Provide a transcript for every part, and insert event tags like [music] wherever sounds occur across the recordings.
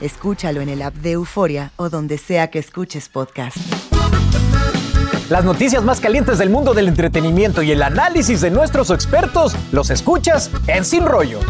Escúchalo en el app de Euforia o donde sea que escuches podcast. Las noticias más calientes del mundo del entretenimiento y el análisis de nuestros expertos los escuchas en Sin Rollo.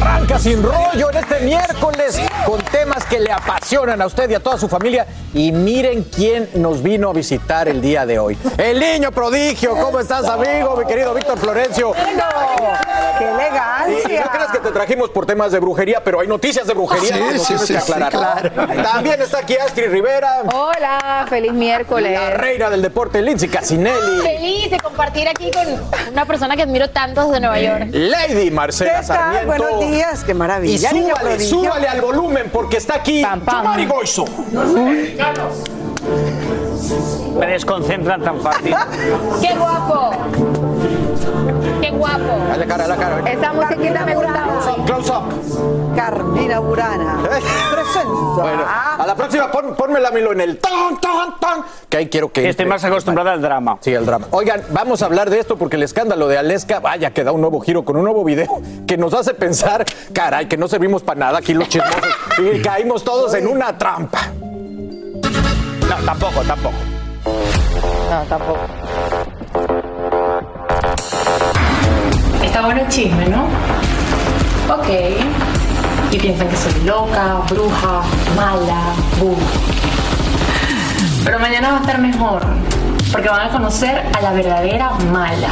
Arranca Sin Rollo en este miércoles con temas que le apasionan a usted y a toda su familia. Y miren quién nos vino a visitar el día de hoy. El niño prodigio. ¿Cómo estás, amigo? Mi querido Víctor Florencio. ¡Qué Y elegancia! no creas que te trajimos por temas de brujería, pero hay noticias de brujería Sí, que nos sí, tienes sí, que sí, aclarar. También está aquí Astrid Rivera, Hola, feliz miércoles. la reina del deporte, Lindsay Casinelli, Feliz de compartir aquí con una persona que admiro tanto desde Nueva York. Lady Marcela ¿Qué tal? Sarmiento. Buenos días, qué Y maravilla. niño súbale, súbale al volumen porque está aquí Yomari Goizo. Me desconcentran tan fácil. [laughs] ¡Qué guapo! ¡Qué guapo! A la cara, a la cara. Esa musiquita me gusta mucho. Close up. Carmina Burana. [laughs] Presento. Bueno, a la próxima pon, pónmela Milo en el tan, tan, tan. Que ahí quiero que. Estoy entre. más acostumbrada al drama. Sí, el drama. Oigan, vamos a hablar de esto porque el escándalo de Aleska, vaya, que da un nuevo giro con un nuevo video que nos hace pensar, caray, que no servimos para nada aquí los chismosos [laughs] y caímos todos en una trampa. No, tampoco, tampoco. No, tampoco. Bueno el chisme, ¿no? Ok. Y piensan que soy loca, bruja, mala, bu. Pero mañana va a estar mejor, porque van a conocer a la verdadera mala.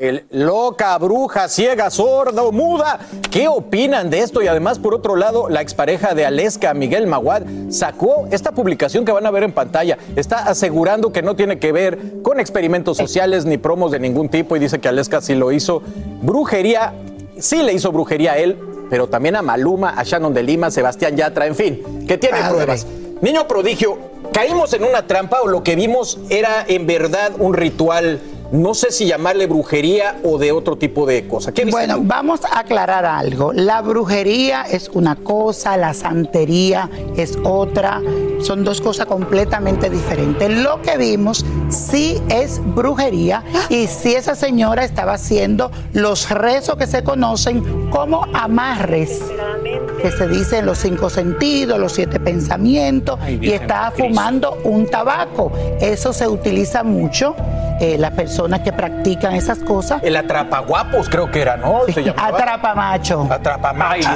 El loca, bruja, ciega, sorda o muda. ¿Qué opinan de esto? Y además, por otro lado, la expareja de Aleska, Miguel Maguad, sacó esta publicación que van a ver en pantalla. Está asegurando que no tiene que ver con experimentos sociales ni promos de ningún tipo y dice que Aleska sí lo hizo. Brujería, sí le hizo brujería a él, pero también a Maluma, a Shannon de Lima, Sebastián Yatra, en fin, que tiene pruebas. Niño prodigio, ¿caímos en una trampa o lo que vimos era en verdad un ritual? No sé si llamarle brujería o de otro tipo de cosa. ¿Qué dice Bueno, vamos a aclarar algo. La brujería es una cosa, la santería es otra. Son dos cosas completamente diferentes. Lo que vimos sí es brujería y sí esa señora estaba haciendo los rezos que se conocen como amarres, que se dicen los cinco sentidos, los siete pensamientos, y estaba fumando un tabaco. Eso se utiliza mucho. Eh, las personas que practican esas cosas El atrapaguapos creo que era, ¿no? Se llamaba. Atrapa macho. Atrapamacho.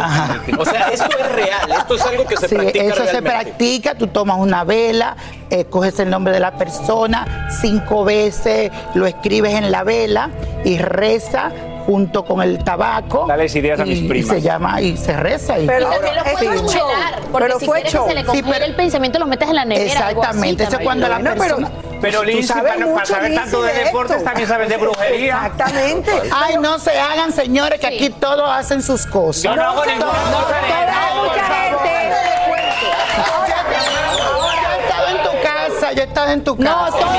O sea, esto es real, esto es algo que se Sí, practica eso se realmente. practica, tú tomas una vela, eh, coges el nombre de la persona, cinco veces lo escribes en la vela y reza junto con el tabaco. Dales ideas a mis y, y primas. se llama y se reza. Y, Pero también lo puedes Sí. congelar, porque Pero si fue quieres que se le Sí, congele pero- el pensamiento, lo metes en la nevera. algo así Exactamente, eso es cuando la persona... Pero pero pues Liz, para, mucho, saber tanto de, de deportes, también sabes de brujería. Exactamente. Ay, no se hagan, señores, que aquí todos hacen sus cosas. Yo no, no. No, mucha gente. Yo he estado en tu casa, yo he estado en tu casa. No.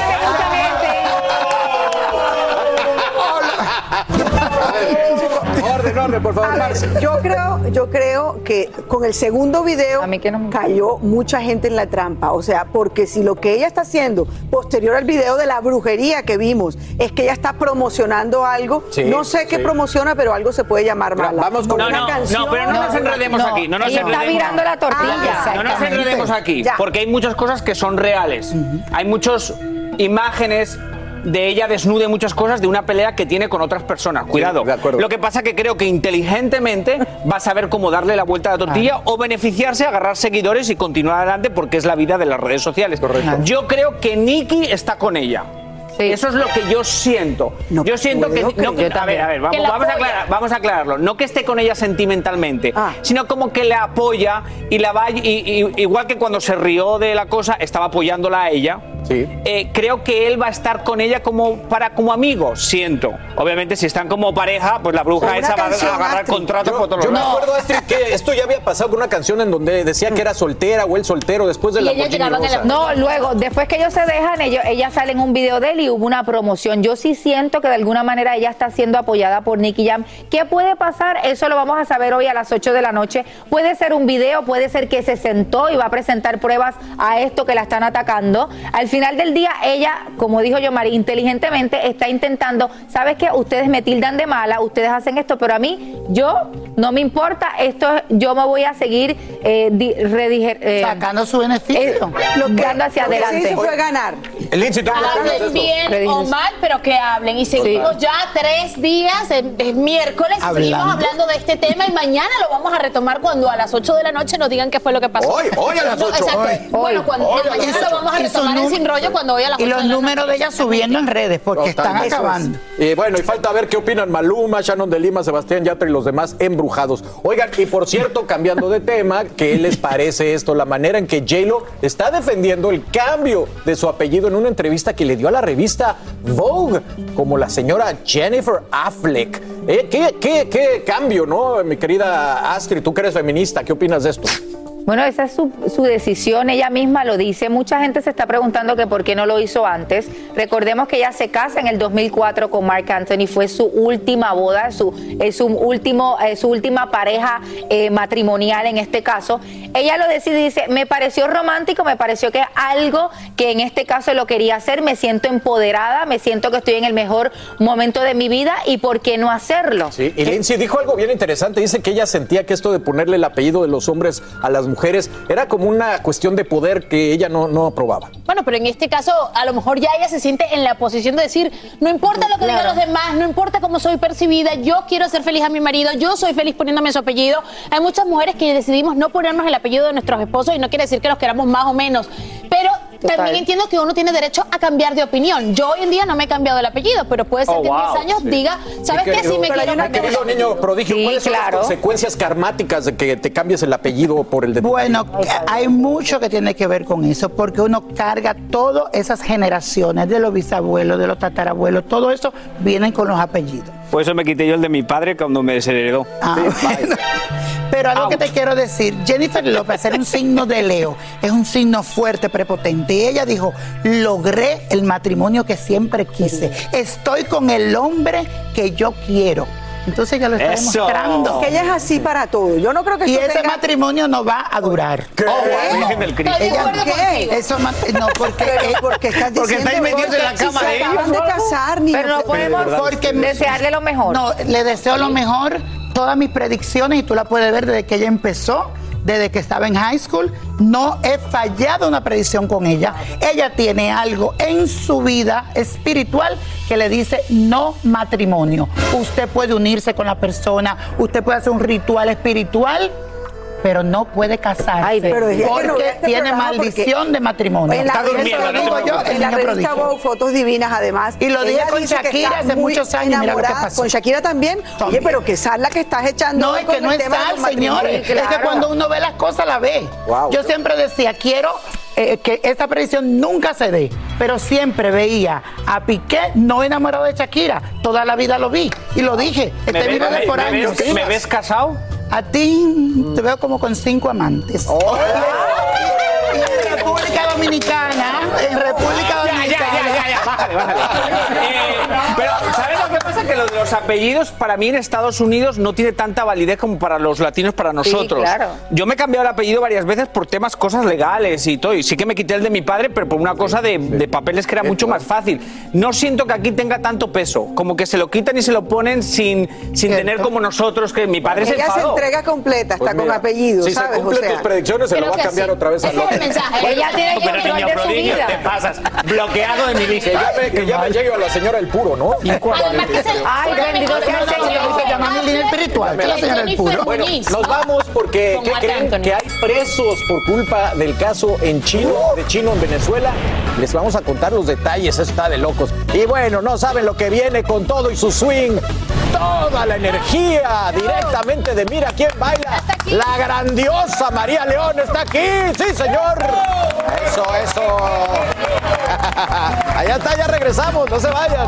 [laughs] Orden, orden, por favor. A ver, yo creo, yo creo que con el segundo video cayó mucha gente en la trampa. O sea, porque si lo que ella está haciendo posterior al video de la brujería que vimos es que ella está promocionando algo, Sí, no sé qué sí. promociona, pero algo se puede llamar mala. Vamos con Una no, no, canción- no, pero no nos enredemos aquí. No nos ella está enredemos. virando la tortilla. no nos enredemos aquí, Ya. porque hay muchas cosas que son reales. Hay muchas imágenes de ella desnude muchas cosas de una pelea que tiene con otras personas. Cuidado. Lo que pasa que creo que inteligentemente [laughs] va a saber cómo darle la vuelta a la tortilla o beneficiarse, agarrar seguidores y continuar adelante porque es la vida de las redes sociales. Yo creo que Nicky está con ella. Eso es lo que yo siento. yo siento que, no, que- a ver, a ver, vamos, la vamos a aclarar, vamos a aclararlo. No que esté con ella sentimentalmente, sino como que la apoya y la va y, y- igual que cuando se rió de la cosa, estaba apoyándola a ella. Eh, creo que él va a estar con ella como para como amigo, siento. Obviamente si están como pareja, pues la bruja esa va a agarrar Astrid. contratos por todos Yo los me lados. acuerdo, Astrid, que esto ya había pasado con una canción en donde decía que era soltera o él soltero después de la Rosa. No, luego, después que ellos se dejan, ellos, ella sale en un video de él y hubo una promoción. Yo sí siento que de alguna manera ella está siendo apoyada por Nicky Jam. ¿Qué puede pasar? Eso lo vamos a saber hoy a las 8 de la noche. Puede ser un video, puede ser que se sentó y va a presentar pruebas a esto que la están atacando. Al final del día, ella, como dijo yo, Mari, inteligentemente está intentando, ¿sabes qué? Ustedes me tildan de mala, ustedes hacen esto, pero a mí, yo, no me importa, esto, yo me voy a seguir eh, di- rediger- eh, Sacando su beneficio. dando hacia Lo que se adelante. hizo fue ganar. Lindsay, ¿tú qué bien o mal, pero que hablen. Y seguimos Sí. ya tres días, es, es miércoles, y seguimos Hablando. de este tema y mañana lo vamos a retomar cuando a las 8 de la noche nos digan qué fue lo que pasó. Hoy, hoy a las No, 8. exacto. Hoy. Bueno, cuando, Hoy no, mañana 8. lo vamos a Y retomar en Sin Rollo cuando hoy a las Y 8 los de la números de ella subiendo en redes porque están acabando. Y bueno, y falta ver qué opinan Maluma, Shannon de Lima, Sebastián Yatra y los demás embrujados. Oigan, y por cierto, cambiando de tema, ¿qué les parece esto? La manera en que J-Lo está defendiendo el cambio de su apellido en una entrevista que le dio a la revista Vogue, como la señora Jennifer Affleck. Eh, ¿qué, qué, qué cambio, no? Mi querida Astrid, tú que eres feminista, ¿qué opinas de esto? Bueno, esa es su, su decisión, ella misma lo dice. Mucha gente se está preguntando que por qué no lo hizo antes. Recordemos que ella se casa en el 2004 con Mark Anthony, fue su última boda, su, es su, último, eh, su última pareja eh, matrimonial en este caso. Ella lo decide y dice, me pareció romántico, me pareció que algo que en este caso lo quería hacer, me siento empoderada, me siento que estoy en el mejor momento de mi vida y por qué no hacerlo. Sí, y Lindsay dijo algo bien interesante. Dice que ella sentía que esto de ponerle el apellido de los hombres a las mujeres era como una cuestión de poder que ella no, no aprobaba. Bueno, pero en este caso, a lo mejor ya ella se siente en la posición de decir, no importa lo que digan los demás, no importa cómo soy percibida, yo quiero hacer feliz a mi marido, yo soy feliz poniéndome su apellido. Hay muchas mujeres que decidimos no ponernos el apellido de nuestros esposos y no quiere decir que los queramos más o menos. Total. también entiendo que uno tiene derecho a cambiar de opinión. Yo hoy en día no me he cambiado el apellido, pero puede ser Oh, que en wow, 10 años sí. diga, ¿sabes qué? Si me quiero cambiar- querido niño prodigio, Sí, ¿cuáles son claro. las consecuencias karmáticas de que te cambies el apellido por el de Bueno, hay mucho que tiene que ver con eso, porque uno carga todas esas generaciones de los bisabuelos, de los tatarabuelos, todo eso vienen con los apellidos. Por eso me quité yo el de mi padre cuando me desheredó. Ah, bueno. Pero algo que te quiero decir, Jennifer López era un signo de Leo, es un signo fuerte, prepotente. Y ella dijo, logré el matrimonio que siempre quise, estoy con el hombre que yo quiero. Entonces ella lo está Eso. demostrando. Que ella es así para todo. Yo no creo que Y ese tenga- matrimonio no va a durar. Oh, Virgen del Cristo. Estoy de acuerdo contigo. Eso ma- no porque Pero, porque estás Porque diciendo estáis metidos en la porque cama si de se ellos, acaban de casar ni Pero no podemos porque desearle lo mejor. No, le deseo lo mejor. Todas mis predicciones, y tú la puedes ver desde que ella empezó, desde que estaba en high school, no he fallado una predicción con ella. Ella tiene algo en su vida espiritual que le dice no matrimonio. Usted puede unirse con la persona, usted puede hacer un ritual espiritual. Pero no puede casarse Pero ella que no ve porque este tiene maldición porque de matrimonio. En la, lo digo yo, en la revista. Vogue, fotos divinas además. Y lo dije con Shakira hace muchos años, mira lo que pasó. Con Shakira también. Oye, pero que sal la que estás echando. No, es que no es de sal, señores. Es que cuando uno ve las cosas, la ve. Wow. Yo siempre decía, quiero eh, que esta predicción nunca se dé, pero siempre veía a Piqué no enamorado de Shakira. Toda la vida lo vi y lo dije. ¿Me, Este ves- vive me- por me años. ves, me ves casado? A ti te veo como con cinco amantes. Y en República Dominicana en República Ya, ya, ya, ya, ya, bájale, bájale. [laughs] Eh, pero, ¿sabes pasa? Que lo de los apellidos para mí en Estados Unidos no tiene tanta validez como para los latinos, para nosotros. claro. Yo me he cambiado el apellido varias veces por temas, cosas legales y todo. Y sí que me quité el de mi padre, pero por una cosa de, de papeles que era mucho más fácil. No siento que aquí tenga tanto peso. Como que se lo quitan y se lo ponen sin, sin tener como nosotros, que mi padre se Ella se enfadó. entrega completa, está Pues con mira, apellido, Si se ¿sabes? cumplen o sea, tus predicciones, se lo creo va a que cambiar sí. otra vez a Ese es el López. mensaje. Ella tiene Pero control niño de su prodigio, vida. te pasas. Bloqueado de mi [laughs] lista. Que llame, que llame llegue a la señora El Puro, ¿no? Además que se- Ay, bendito sea el Señor. Se llama mi línea espiritual, que la señora del puro. Bueno, nos vamos porque ¿qué creen? Que hay presos por culpa del caso en Chino, de Chino en Venezuela. Les vamos a contar los detalles, eso está de locos. Y bueno, no saben lo que viene con todo y su swing. Toda la energía directamente de Mira quién baila. La grandiosa María León está aquí. Sí, señor. Eso, eso. [laughs] Allá está, ya regresamos, no se vayan.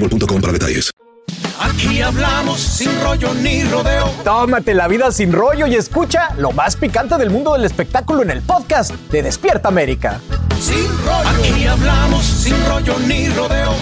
boostmobile.com para detalles. Aquí hablamos sin rollo ni rodeo. Tómate la vida sin rollo y escucha lo más picante del mundo del espectáculo en el podcast de Despierta América. Sin rollo. Aquí hablamos sin rollo ni rodeo.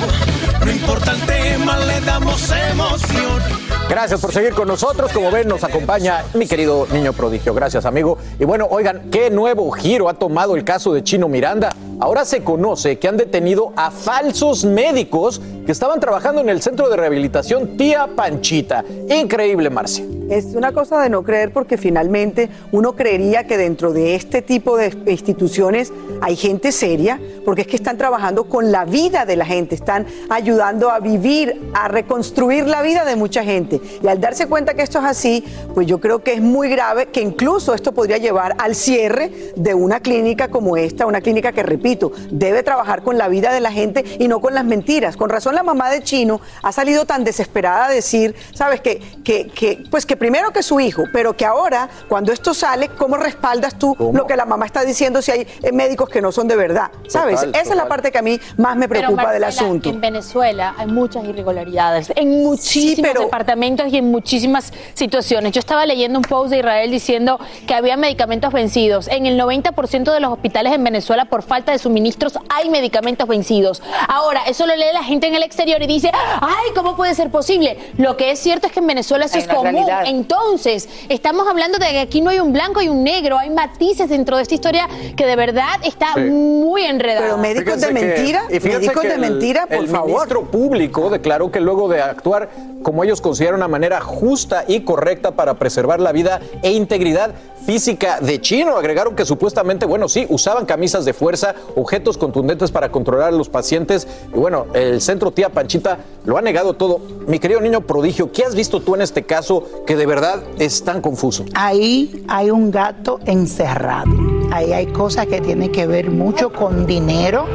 No importa el tema, le damos emoción. Gracias por seguir con nosotros. Como ven, nos acompaña mi querido niño prodigio. Gracias, amigo. Y bueno, oigan, qué nuevo giro ha tomado el caso de Chino Miranda. Ahora se conoce que han detenido a falsos médicos que estaban trabajando en el centro de rehabilitación Tía Panchita. Increíble, Marcia. Es una cosa de no creer porque finalmente uno creería que dentro de este tipo de instituciones hay gente seria, porque es que están trabajando con la vida de la gente, están ayudando a vivir, a reconstruir la vida de mucha gente. Y al darse cuenta que esto es así, pues yo creo que es muy grave que incluso esto podría llevar al cierre de una clínica como esta, una clínica que, repito, debe trabajar con la vida de la gente y no con las mentiras. Con razón la mamá de Chino ha salido tan desesperada a decir, sabes, que, que, que pues que primero que su hijo, pero que ahora, cuando esto sale, ¿cómo respaldas tú lo que la mamá está diciendo si hay eh, médicos que no son de verdad? ¿Sabes? Total, Esa es la parte que a mí más me Pero, preocupa del asunto. En Venezuela hay muchas irregularidades, en muchísimos pero- departamentos y en muchísimas situaciones. Yo estaba leyendo un post de Israel diciendo que había medicamentos vencidos. En el 90% de los hospitales en Venezuela, por falta de suministros, hay medicamentos vencidos. Ahora, eso lo lee la gente en el exterior y dice, ay, ¿cómo puede ser posible? Lo que es cierto es que en Venezuela eso Hay es común. realidad. Entonces, estamos hablando de que aquí no hay un blanco y un negro, hay matices dentro de esta historia que de verdad está Sí. muy enredada. Pero médicos de Fíjense que- mentira, fíjense médicos que de el- mentira, por el favor. ministro público declaró que luego de actuar como ellos consideran una manera justa y correcta para preservar la vida e integridad física de Chino, agregaron que supuestamente, bueno, sí, usaban camisas de fuerza, objetos contundentes para controlar a los pacientes. Y bueno, el centro Tía Panchita lo ha negado todo. Mi querido niño prodigio, ¿qué has visto tú en este caso que de verdad es tan confuso? Ahí hay un gato encerrado. Ahí hay cosas que tienen que ver mucho con dinero,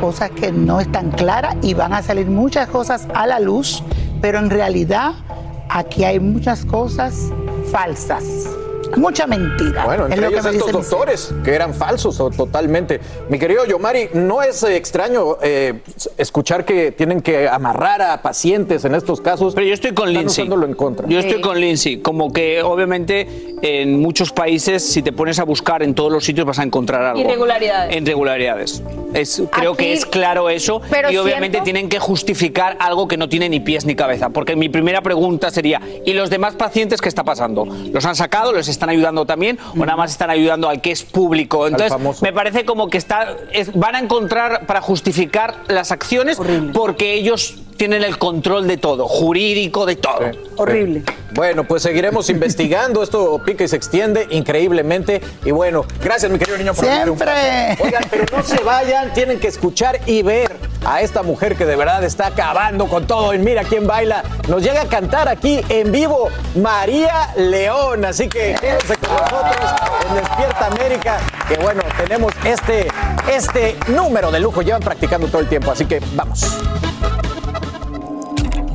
cosas que no están claras y van a salir muchas cosas a la luz pero en realidad aquí hay muchas cosas falsas. Mucha mentira. Bueno, es entre lo que ellos me estos doctores que eran falsos o totalmente. Mi querido Yomari, no es eh, extraño eh, escuchar que tienen que amarrar a pacientes en estos casos. Pero yo estoy con Están Lindsay. usándolo en contra. Yo estoy con Lindsay. Como que obviamente en muchos países, si te pones a buscar en todos los sitios, vas a encontrar algo. Irregularidades. Irregularidades. Es, creo Aquí- que es claro eso. Pero y obviamente siento- tienen que justificar algo que no tiene ni pies ni cabeza. Porque mi primera pregunta sería: ¿y los demás pacientes qué está pasando? ¿Los han sacado? ¿Les están ayudando también? ¿O nada más están ayudando al que es público? Entonces, me parece como que está, es- van a encontrar para justificar las acciones porque ellos tienen el control de todo, jurídico de todo. Horrible. Bueno, pues seguiremos [laughs] investigando. Esto pica y se extiende increíblemente. Y bueno, gracias, mi querido niño. por Siempre. Oigan, pero no se vayan. Tienen que escuchar y ver a esta mujer que de verdad está acabando con todo. Y mira quién baila. Nos llega a cantar aquí en vivo María León. Así que quédense con nosotros en Despierta América. Que bueno, tenemos este, este número de lujo. Llevan practicando todo el tiempo. Así que vamos.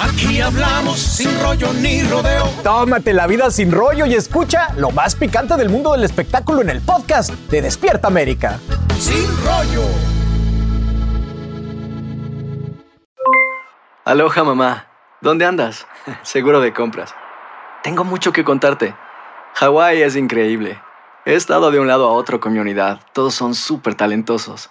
Aquí hablamos sin rollo ni rodeo. Tómate la vida sin rollo y escucha lo más picante del mundo del espectáculo en el podcast de Despierta América. Sin rollo. Aloha mamá, ¿dónde andas? [laughs] Seguro de compras. Tengo mucho que contarte. Hawái es increíble. He estado de un lado a otro con mi unidad. Todos son súper talentosos.